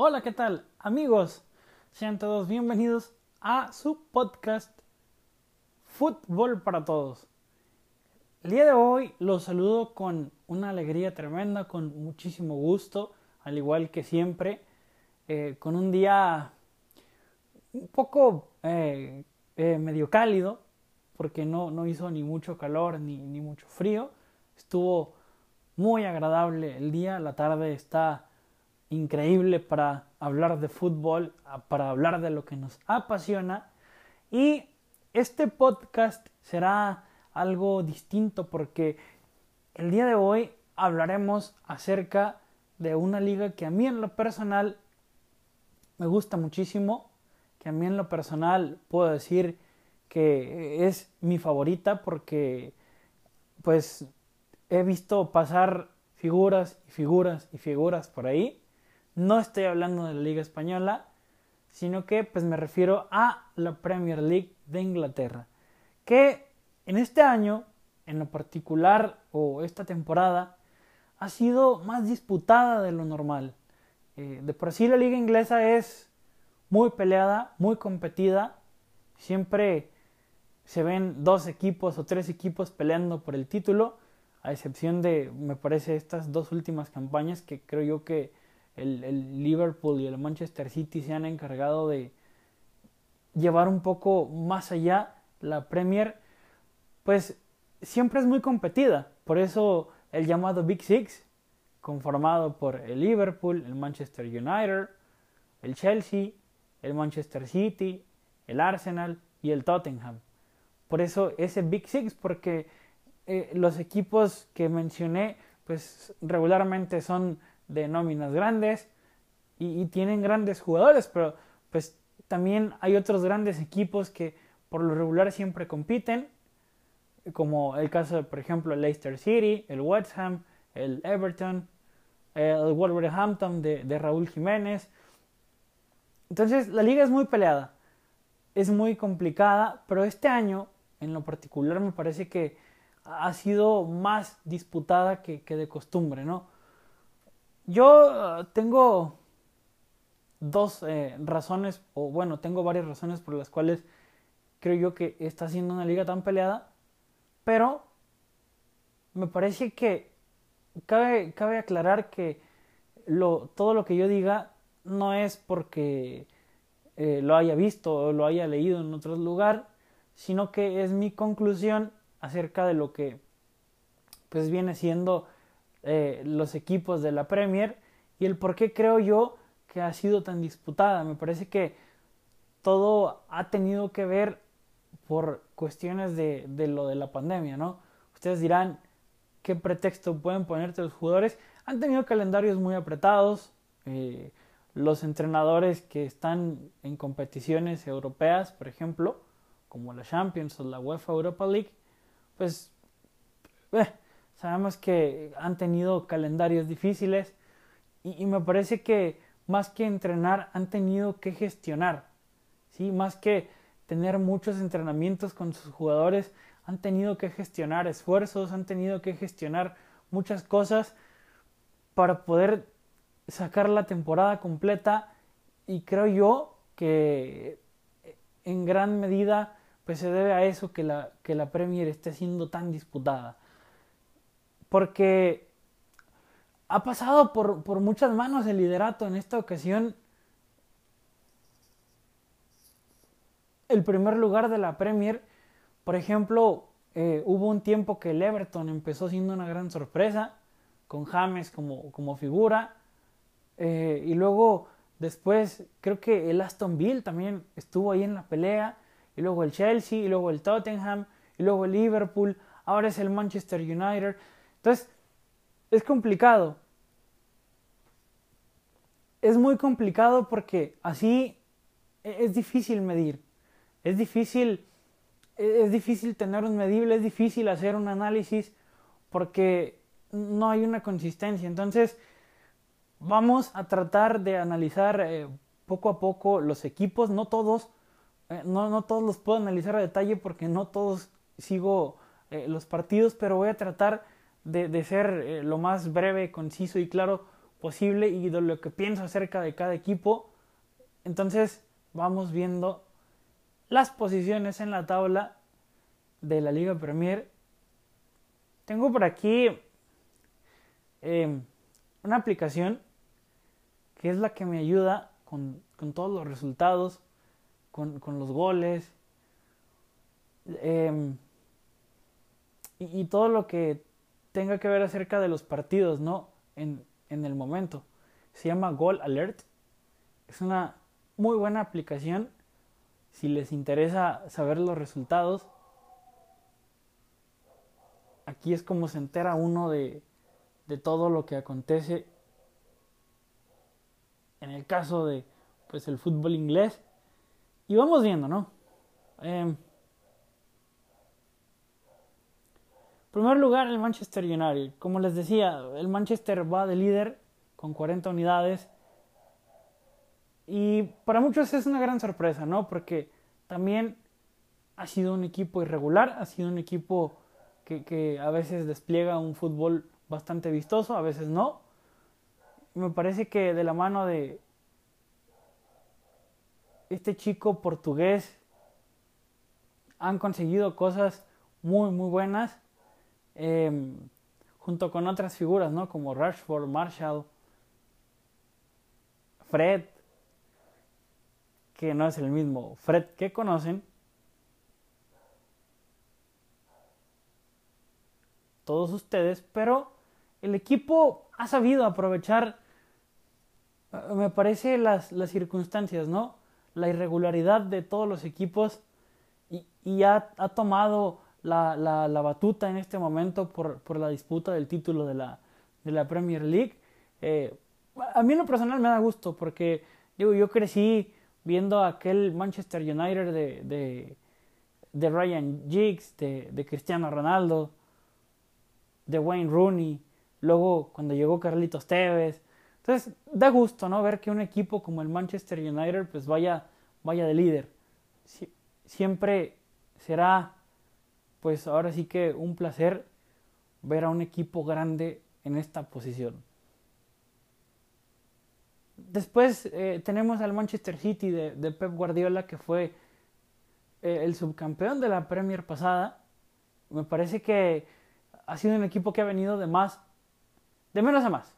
Hola, ¿qué tal? Amigos, sean todos bienvenidos a su podcast Fútbol para Todos. El día de hoy los saludo con una alegría tremenda, con muchísimo gusto, al igual que siempre, eh, con un día un poco eh, eh, medio cálido, porque no, no hizo ni mucho calor ni, ni mucho frío. Estuvo muy agradable el día, la tarde está increíble para hablar de fútbol, para hablar de lo que nos apasiona. Y este podcast será algo distinto porque el día de hoy hablaremos acerca de una liga que a mí en lo personal me gusta muchísimo, que a mí en lo personal puedo decir que es mi favorita porque pues he visto pasar figuras y figuras y figuras por ahí no estoy hablando de la Liga Española, sino que pues me refiero a la Premier League de Inglaterra, que en este año, en lo particular, o esta temporada, ha sido más disputada de lo normal. Eh, de por sí la liga inglesa es muy peleada, muy competida, siempre se ven dos equipos o tres equipos peleando por el título, a excepción de, me parece, estas dos últimas campañas que creo yo que el, Liverpool y el Manchester City se han encargado de llevar un poco más allá la Premier, pues siempre es muy competida. Por eso el llamado Big Six, conformado por el Liverpool, el Manchester United, el Chelsea, el Manchester City, el Arsenal y el Tottenham. Por eso ese Big Six, porque eh, los equipos que mencioné, pues regularmente son de nóminas grandes y, tienen grandes jugadores, pero pues también hay otros grandes equipos que por lo regular siempre compiten, como el caso de, por ejemplo, el Leicester City, el West Ham, el Everton, el Wolverhampton de, Raúl Jiménez. Entonces, la liga es muy peleada, es muy complicada, pero este año, en lo particular, me parece que ha sido más disputada que de costumbre, ¿no? Yo eh, tengo dos eh, razones, o bueno, tengo varias razones por las cuales creo yo que está siendo una liga tan peleada, pero me parece que cabe, cabe aclarar que todo lo que yo diga no es porque eh, lo haya visto o lo haya leído en otro lugar, sino que es mi conclusión acerca de lo que pues viene siendo eh, los equipos de la Premier y el por qué creo yo que ha sido tan disputada. Me parece que todo ha tenido que ver por cuestiones de, de lo de la pandemia, ¿no? Ustedes dirán, ¿qué pretexto pueden ponerte los jugadores? Han tenido calendarios muy apretados. Eh, los entrenadores que están en competiciones europeas, por ejemplo, como la Champions o la UEFA Europa League, pues eh, Sabemos que han tenido calendarios difíciles y, me parece que más que entrenar han tenido que gestionar, ¿sí? Más que tener muchos entrenamientos con sus jugadores, han tenido que gestionar esfuerzos, han tenido que gestionar muchas cosas para poder sacar la temporada completa y creo yo que en gran medida pues se debe a eso que la, que la Premier esté siendo tan disputada porque ha pasado por, por muchas manos el liderato en esta ocasión. El primer lugar de la Premier, por ejemplo, eh, hubo un tiempo que el Everton empezó siendo una gran sorpresa, con James como, como figura, eh, y luego después creo que el Aston Villa también estuvo ahí en la pelea, y luego el Chelsea, y luego el Tottenham, y luego el Liverpool, ahora es el Manchester United. Entonces, es complicado. Es muy complicado porque así e-, es difícil medir. Es difícil, e-, es difícil tener un medible, es difícil hacer un análisis porque no hay una consistencia. Entonces, vamos a tratar de analizar eh, poco a poco los equipos, no todos, eh, no, no, todos los puedo analizar a detalle porque no todos sigo eh, los partidos, pero voy a tratar de, ser eh, lo más breve, conciso y claro posible y de lo que pienso acerca de cada equipo. Entonces vamos viendo las posiciones en la tabla de la Liga Premier. Tengo por aquí em, una aplicación que es la que me ayuda con, todos los resultados, con, los goles em, y, todo lo que tenga que ver acerca de los partidos, ¿no? En, en el momento. Se llama Goal Alert. Es una muy buena aplicación si les interesa saber los resultados. Aquí es como se entera uno de, de todo lo que acontece en el caso de pues el fútbol inglés. Y vamos viendo, ¿no? Eh, primer lugar, el Manchester United. Como les decía, el Manchester va de líder con 40 unidades. Y para muchos es una gran sorpresa, ¿no? Porque también ha sido un equipo irregular, ha sido un equipo que, que a veces despliega un fútbol bastante vistoso, a veces no. Me parece que de la mano de este chico portugués han conseguido cosas muy, muy buenas Em, junto con otras figuras, ¿no? Como Rashford, Marshall, Fred, que no es el mismo Fred que conocen. Todos ustedes, pero el equipo ha sabido aprovechar, eh, me parece, las, las circunstancias, ¿no? La irregularidad de todos los equipos y, y ha, ha tomado la, la, la batuta en este momento por, por, la disputa del título de la, de la Premier League. Eh, a mí en lo personal me da gusto porque digo, yo crecí viendo aquel Manchester United de, de, Ryan Giggs, de, de, Cristiano Ronaldo, de Wayne Rooney, luego cuando llegó Carlitos Tevez. Entonces da gusto ¿no? ver que un equipo como el Manchester United pues vaya, vaya de líder. siempre será pues ahora sí que un placer ver a un equipo grande en esta posición. Después eh, tenemos al Manchester City de, Pep Guardiola, que fue eh, el subcampeón de la Premier pasada. Me parece que ha sido un equipo que ha venido de más, de menos a más.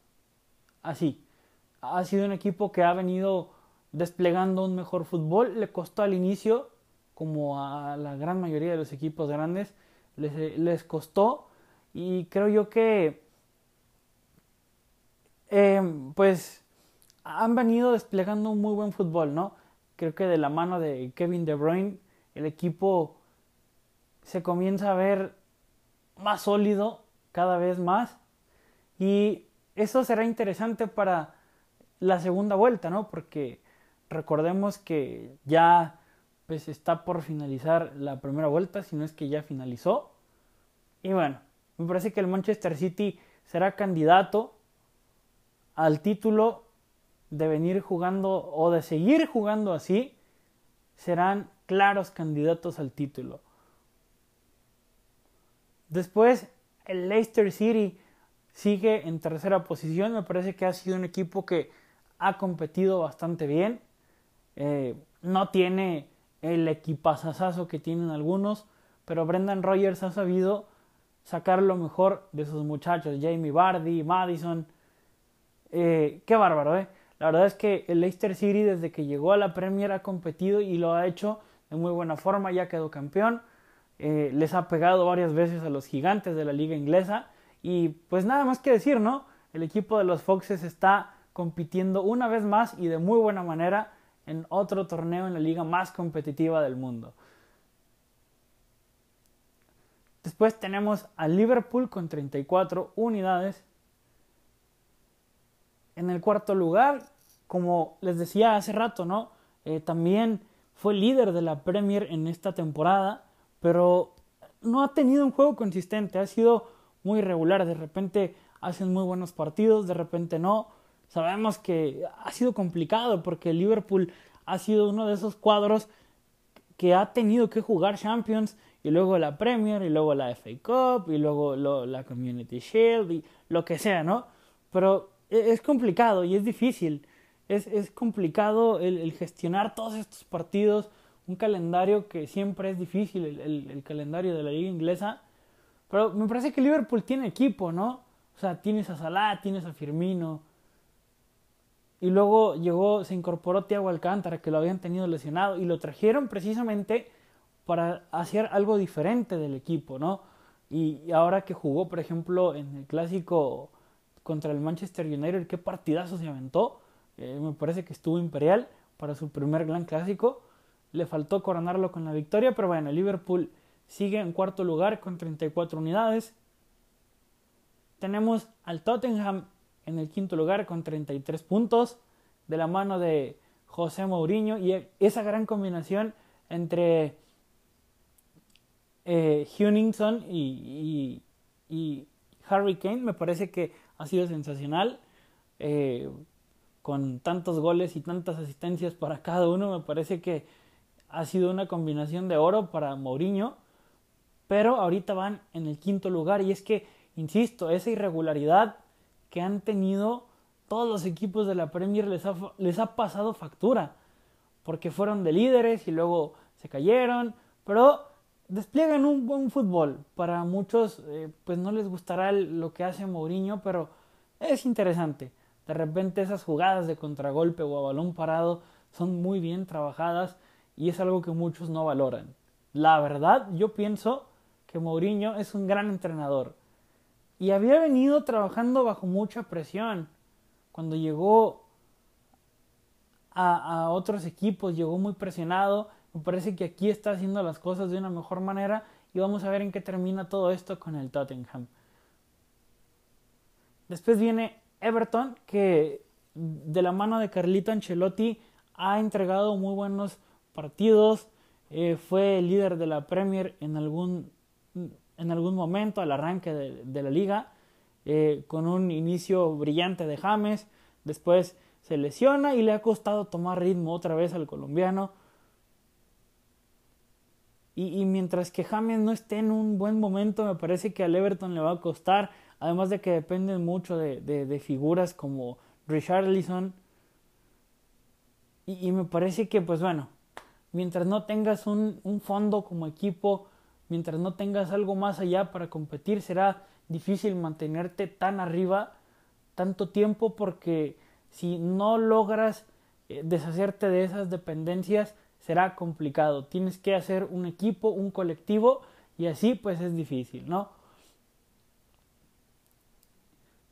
Así. Ha sido un equipo que ha venido desplegando un mejor fútbol. Le costó al inicio como a la gran mayoría de los equipos grandes, les, les costó y creo yo que em, pues han venido desplegando un muy buen fútbol, ¿no? Creo que de la mano de Kevin De Bruyne el equipo se comienza a ver más sólido cada vez más y eso será interesante para la segunda vuelta, ¿no? Porque recordemos que ya pues está por finalizar la primera vuelta, si no es que ya finalizó. Y bueno, me parece que el Manchester City será candidato al título de venir jugando o de seguir jugando así, serán claros candidatos al título. Después, el Leicester City sigue en tercera posición. Me parece que ha sido un equipo que ha competido bastante bien. Eh, no tiene el equipazazazo que tienen algunos, pero Brendan Rogers ha sabido sacar lo mejor de sus muchachos, Jamie Vardy, Madison. Eh, qué bárbaro, ¿eh? La verdad es que el Leicester City desde que llegó a la Premier ha competido y lo ha hecho de muy buena forma, ya quedó campeón, eh, les ha pegado varias veces a los gigantes de la liga inglesa y pues nada más que decir, ¿no? El equipo de los Foxes está compitiendo una vez más y de muy buena manera en otro torneo en la liga más competitiva del mundo. Después tenemos a Liverpool con 34 unidades. En el cuarto lugar, como les decía hace rato, ¿no? Eh, también fue líder de la Premier en esta temporada, pero no ha tenido un juego consistente, ha sido muy irregular. De repente hacen muy buenos partidos, de repente no. Sabemos que ha sido complicado porque Liverpool ha sido uno de esos cuadros que ha tenido que jugar Champions y luego la Premier y luego la FA Cup y luego la Community Shield y lo que sea, ¿no? Pero e, es complicado y es difícil. Es, es complicado el, gestionar todos estos partidos, un calendario que siempre es difícil, el, el, calendario de la liga inglesa. Pero me parece que Liverpool tiene equipo, ¿no? O sea, tienes a Salah, tienes a Firmino. Y luego llegó, se incorporó Thiago Alcántara, que lo habían tenido lesionado, y lo trajeron precisamente para hacer algo diferente del equipo, ¿no? Y ahora que jugó, por ejemplo, en el clásico contra el Manchester United, qué partidazo se aventó. Eh, me parece que estuvo imperial para su primer gran clásico. Le faltó coronarlo con la victoria, pero bueno, Liverpool sigue en cuarto lugar con 34 unidades. Tenemos al Tottenham en el quinto lugar con 33 puntos, de la mano de José Mourinho y esa gran combinación entre eh, y, y, Harry Kane me parece que ha sido sensacional. Eh, con tantos goles y tantas asistencias para cada uno, me parece que ha sido una combinación de oro para Mourinho. Pero ahorita van en el quinto lugar y es que, insisto, esa irregularidad que han tenido todos los equipos de la Premier les ha, les ha pasado factura. Porque fueron de líderes y luego se cayeron. Pero despliegan un buen fútbol. Para muchos, eh, pues no les gustará lo que hace Mourinho, pero es interesante. De repente esas jugadas de contragolpe o a balón parado son muy bien trabajadas y es algo que muchos no valoran. La verdad, yo pienso que Mourinho es un gran entrenador y había venido trabajando bajo mucha presión. Cuando llegó a, otros equipos, llegó muy presionado me parece que aquí está haciendo las cosas de una mejor manera y vamos a ver en qué termina todo esto con el Tottenham. Después viene Everton, que de la mano de Carlito Ancelotti ha entregado muy buenos partidos. Eh, fue líder de la Premier en algún, en algún momento al arranque de, la liga, eh, con un inicio brillante de James. Después se lesiona y le ha costado tomar ritmo otra vez al colombiano. Y, mientras que James no esté en un buen momento, me parece que al Everton le va a costar. Además de que dependen mucho de, de, figuras como Richarlison. Y, y, me parece que, pues bueno, mientras no tengas un, un fondo como equipo, mientras no tengas algo más allá para competir, será difícil mantenerte tan arriba tanto tiempo porque si no logras eh, deshacerte de esas dependencias, será complicado. Tienes que hacer un equipo, un colectivo y así pues es difícil, ¿no?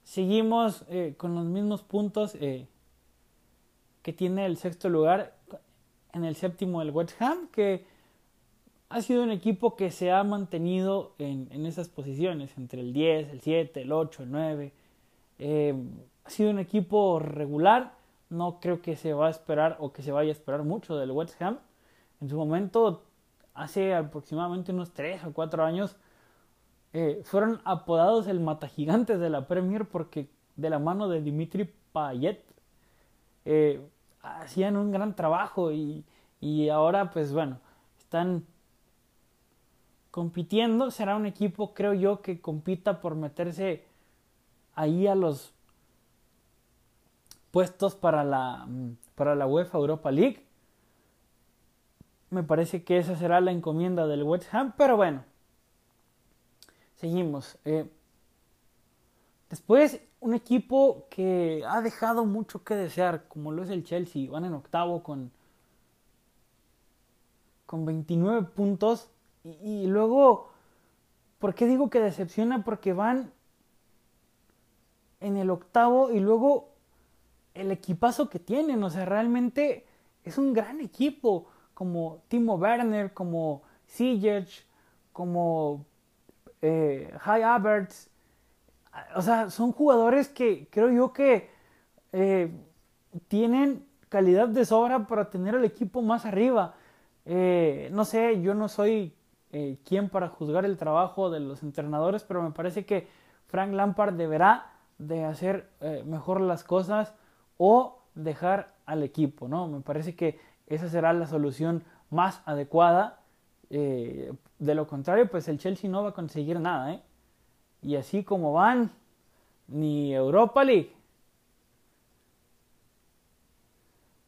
Seguimos eh, con los mismos puntos eh, que tiene el sexto lugar en el séptimo el West Ham, que ha sido un equipo que se ha mantenido en, en esas posiciones, entre el 10, el 7, el 8, el 9. Eh, ha sido un equipo regular, no creo que se va a esperar o que se vaya a esperar mucho del West Ham. En su momento, hace aproximadamente unos 3 o 4 años, eh, fueron apodados el mata gigantes de la Premier porque de la mano de Dimitri Payet eh, hacían un gran trabajo y, y ahora pues bueno, están compitiendo. Será un equipo, creo yo, que compita por meterse ahí a los puestos para la, mm, para la UEFA Europa League. Me parece que esa será la encomienda del West Ham, pero bueno. Seguimos. Eh, después, un equipo que ha dejado mucho que desear, como lo es el Chelsea. Van en octavo con, con 29 puntos. Y, luego, ¿por qué digo que decepciona? Porque van en el octavo y luego el equipazo que tienen. O sea, realmente es un gran equipo como Timo Werner, como Siege, como eh, High Aberts. O sea, son jugadores que creo yo que eh, tienen calidad de sobra para tener el equipo más arriba. Eh, no sé, yo no soy eh, quien para juzgar el trabajo de los entrenadores, pero me parece que Frank Lampard deberá de hacer mejor las cosas o dejar al equipo, ¿no? Me parece que esa será la solución más adecuada. Eh, de lo contrario, pues el Chelsea no va a conseguir nada. ¿eh? Y así como van, ni Europa League,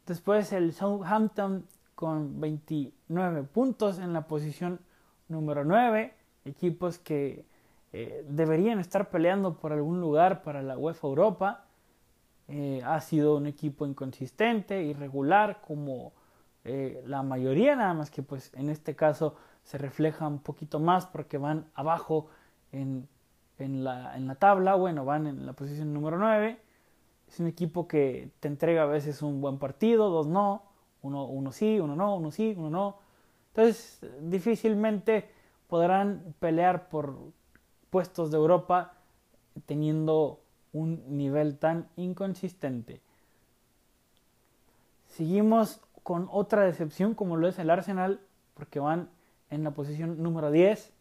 Después el Southampton con 29 puntos en la posición número 9. Equipos que eh, deberían estar peleando por algún lugar para la UEFA Europa. Eh, ha sido un equipo inconsistente, irregular, como eh, la mayoría, nada más que pues en este caso se refleja un poquito más porque van abajo en, en, la, en la tabla, bueno, van en la posición número 9. Es un equipo que te entrega a veces un buen partido, dos no, uno, uno sí, uno no, uno sí, uno no. Entonces difícilmente podrán pelear por puestos de Europa teniendo un nivel tan inconsistente. Seguimos con otra decepción como lo es el Arsenal, porque van en la posición número 10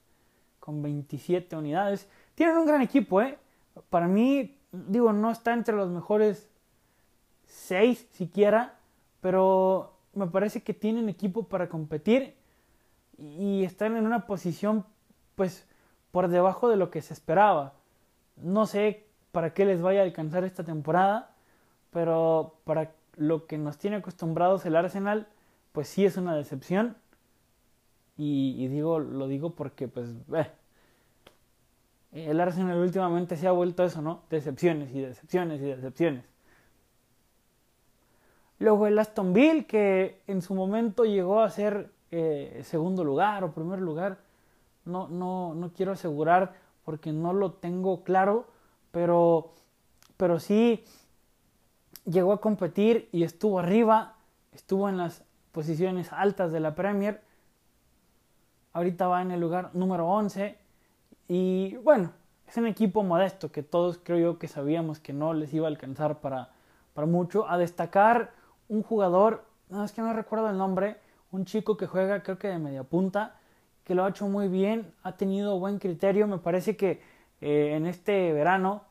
con 27 unidades. Tienen un gran equipo, ¿eh? Para mí, digo, no está entre los mejores 6 siquiera, pero me parece que tienen equipo para competir y están en una posición pues por debajo de lo que se esperaba. No sé para qué les vaya a alcanzar esta temporada, pero para lo que nos tiene acostumbrados el Arsenal, pues sí es una decepción. Y, digo, lo digo porque pues eh, el Arsenal últimamente se ha vuelto eso, ¿no? Decepciones y decepciones y decepciones. Luego el Aston Villa, que en su momento llegó a ser eh, segundo lugar o primer lugar, no, no, no quiero asegurar porque no lo tengo claro, pero, pero sí llegó a competir y estuvo arriba, estuvo en las posiciones altas de la Premier. Ahorita va en el lugar número 11 y bueno, es un equipo modesto que todos creo yo que sabíamos que no les iba a alcanzar para, para mucho. A destacar un jugador, no es que no recuerdo el nombre, un chico que juega creo que de media punta, que lo ha hecho muy bien, ha tenido buen criterio, me parece que eh, en este verano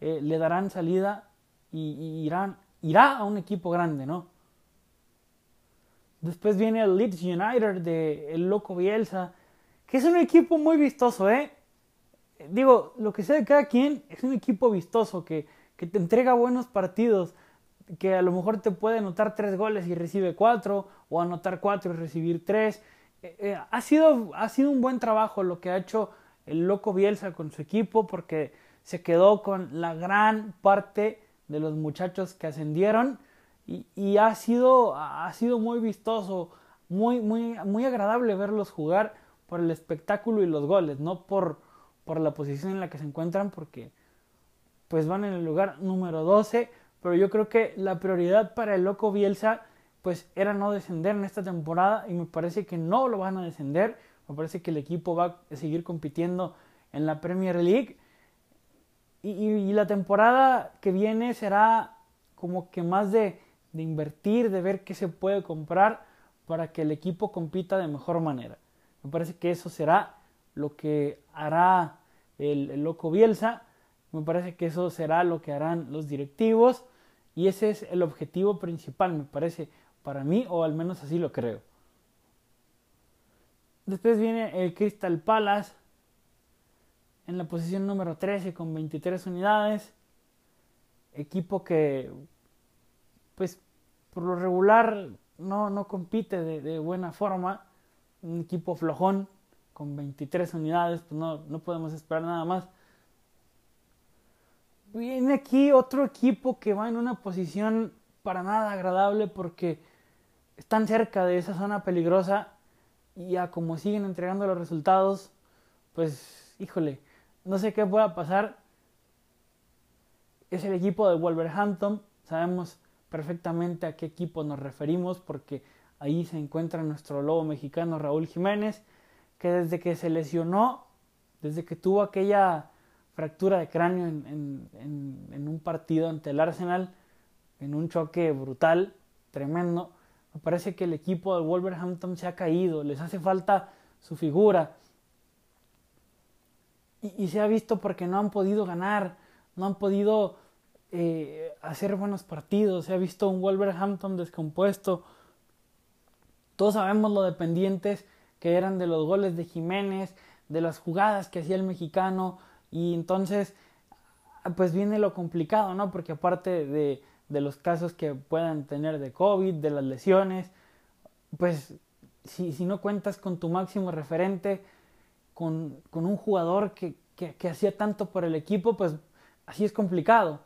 eh, le darán salida y, irán, irá a un equipo grande, ¿no? Después viene el Leeds United de el Loco Bielsa, que es un equipo muy vistoso, ¿eh? Digo, lo que sea de cada quien, es un equipo vistoso que, que te entrega buenos partidos, que a lo mejor te puede anotar tres goles y recibe cuatro, o anotar cuatro y recibir tres. Eh, eh, ha, sido, ha sido un buen trabajo lo que ha hecho el loco Bielsa con su equipo porque se quedó con la gran parte de los muchachos que ascendieron y, ha, sido, ha sido muy vistoso, muy, muy, muy agradable verlos jugar por el espectáculo y los goles, no por, por la posición en la que se encuentran porque pues van en el lugar número 12, pero yo creo que la prioridad para el loco Bielsa pues era no descender en esta temporada y me parece que no lo van a descender. Me parece que el equipo va a seguir compitiendo en la Premier League. Y, la temporada que viene será como que más de, invertir, de ver qué se puede comprar para que el equipo compita de mejor manera. Me parece que eso será lo que hará el loco Bielsa. Me parece que eso será lo que harán los directivos. Y ese es el objetivo principal, me parece para mí, o al menos así lo creo. Después viene el Crystal Palace en la posición número 13 con 23 unidades. Equipo que, pues, por lo regular no, no compite de, de buena forma. Un equipo flojón con 23 unidades, pues no, no podemos esperar nada más. Viene aquí otro equipo que va en una posición para nada agradable porque están cerca de esa zona peligrosa y ya como siguen entregando los resultados, pues híjole, no sé qué pueda pasar. Es el equipo de Wolverhampton, sabemos perfectamente a qué equipo nos referimos porque ahí se encuentra nuestro lobo mexicano Raúl Jiménez, que desde que se lesionó, desde que tuvo aquella fractura de cráneo en, un partido ante el Arsenal, en un choque brutal, tremendo, me parece que el equipo de Wolverhampton se ha caído, les hace falta su figura. Y, se ha visto porque no han podido ganar, no han podido eh, hacer buenos partidos, se ha visto un Wolverhampton descompuesto. Todos sabemos lo dependientes que eran de los goles de Jiménez, de las jugadas que hacía el mexicano, y entonces pues viene lo complicado, ¿no? Porque aparte de, de los casos que puedan tener de COVID, de las lesiones, pues si, si no cuentas con tu máximo referente, con, con un jugador que, que, que, hacía tanto por el equipo, pues así es complicado,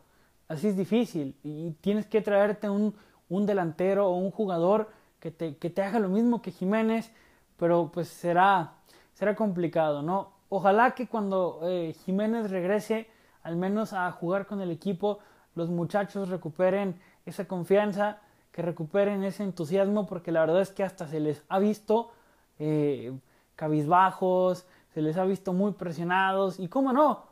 así es difícil y tienes que traerte un, un delantero o un jugador que te, que te haga lo mismo que Jiménez, pero pues será, será complicado, ¿no? Ojalá que cuando eh, Jiménez regrese al menos a jugar con el equipo, los muchachos recuperen esa confianza, que recuperen ese entusiasmo, porque la verdad es que hasta se les ha visto eh, cabizbajos, se les ha visto muy presionados, y cómo no,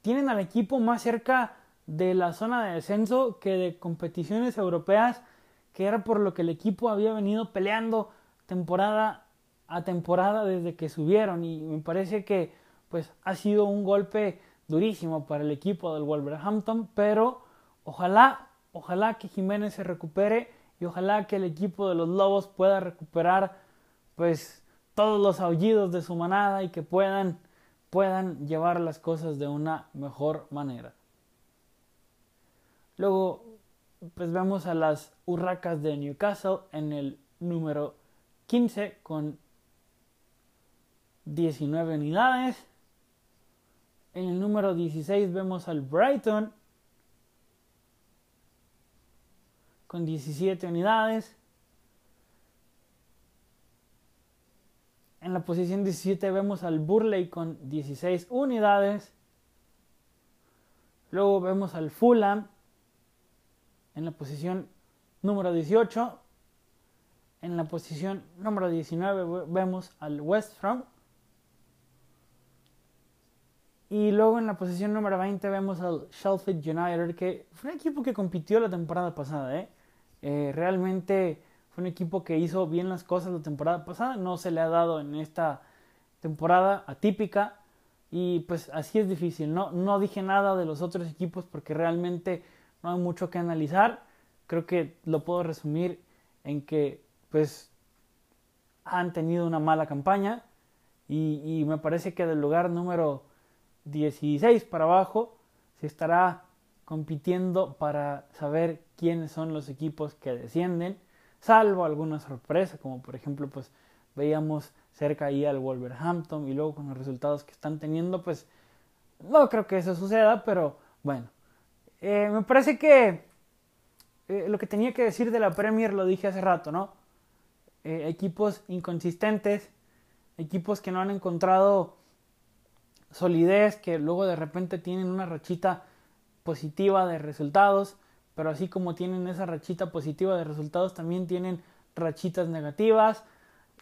tienen al equipo más cerca de la zona de descenso que de competiciones europeas, que era por lo que el equipo había venido peleando temporada a temporada desde que subieron y me parece que pues ha sido un golpe durísimo para el equipo del Wolverhampton, pero ojalá, ojalá que Jiménez se recupere y ojalá que el equipo de los Lobos pueda recuperar pues todos los aullidos de su manada y que puedan puedan llevar las cosas de una mejor manera. Luego pues vemos a las Urracas de Newcastle en el número 15 con 19 unidades. En el número 16 vemos al Brighton con 17 unidades. En la posición 17 vemos al Burley con 16 unidades. Luego vemos al Fulham en la posición número 18. En la posición número 19 vemos al West Ham y luego en la posición número 20 vemos al Sheffield United, que fue un equipo que compitió la temporada pasada. ¿eh? ¿eh? realmente fue un equipo que hizo bien las cosas la temporada pasada. No se le ha dado en esta temporada atípica. Y pues así es difícil. No, no dije nada de los otros equipos porque realmente no hay mucho que analizar. Creo que lo puedo resumir en que pues han tenido una mala campaña. Y, y me parece que del lugar número 16 para abajo se estará compitiendo para saber quiénes son los equipos que descienden, salvo alguna sorpresa, como por ejemplo, pues veíamos cerca ahí al Wolverhampton y luego con los resultados que están teniendo, pues no creo que eso suceda, pero bueno, eh, me parece que eh, lo que tenía que decir de la Premier lo dije hace rato, ¿no? Eh, equipos inconsistentes, equipos que no han encontrado solidez, que luego de repente tienen una rachita positiva de resultados, pero así como tienen esa rachita positiva de resultados, también tienen rachitas negativas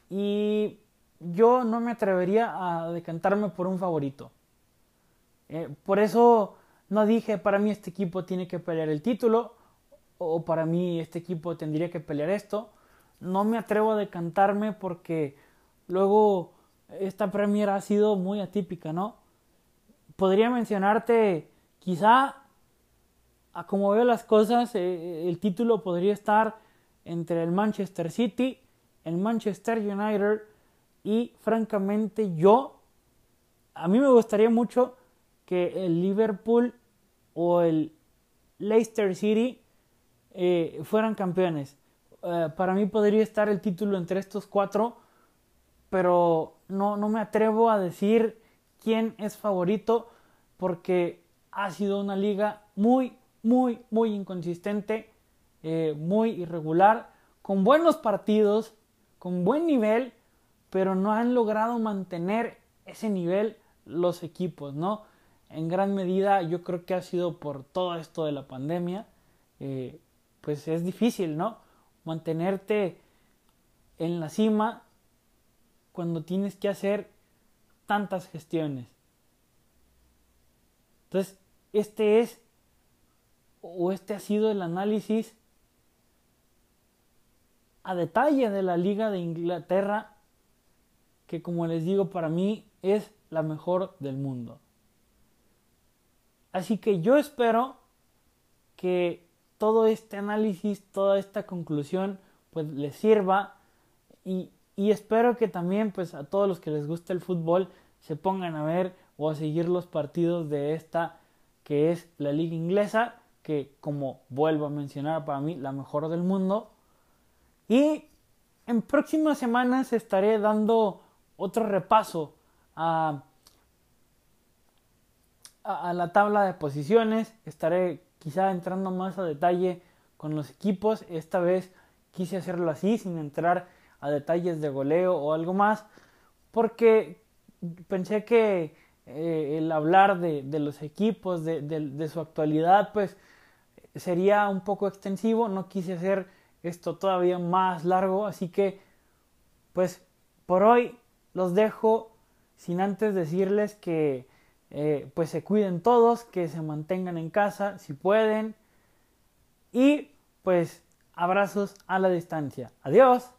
y yo no me atrevería a decantarme por un favorito. Eh, por eso no dije para mí este equipo tiene que pelear el título o para mí este equipo tendría que pelear esto. No me atrevo a decantarme porque luego esta Premier ha sido muy atípica, ¿no? Podría mencionarte, quizá, a como veo las cosas, eh, el título podría estar entre el Manchester City, el Manchester United y francamente yo, a mí me gustaría mucho que el Liverpool o el Leicester City eh, fueran campeones. Eh, para mí podría estar el título entre estos cuatro pero no, no me atrevo a decir quién es favorito porque ha sido una liga muy, muy, muy inconsistente, eh, muy irregular, con buenos partidos, con buen nivel, pero no han logrado mantener ese nivel los equipos, ¿no? En gran medida yo creo que ha sido por todo esto de la pandemia, eh, pues es difícil, ¿no? Mantenerte en la cima cuando tienes que hacer tantas gestiones. Entonces, este es o este ha sido el análisis a detalle de la Liga de Inglaterra, que como les digo, para mí es la mejor del mundo. Así que yo espero que todo este análisis, toda esta conclusión, pues les sirva y, y espero que también pues a todos los que les guste el fútbol se pongan a ver o a seguir los partidos de esta que es la liga inglesa que como vuelvo a mencionar para mí la mejor del mundo. Y en próximas semanas estaré dando otro repaso a, a, la tabla de posiciones. Estaré quizá entrando más a detalle con los equipos. Esta vez quise hacerlo así, sin entrar a detalles de goleo o algo más, porque pensé que eh, el hablar de, de los equipos, de, de, su actualidad, pues sería un poco extensivo. No quise hacer esto todavía más largo, así que, pues, por hoy los dejo sin antes decirles que, eh, pues, se cuiden todos, que se mantengan en casa si pueden y, pues, abrazos a la distancia. Adiós.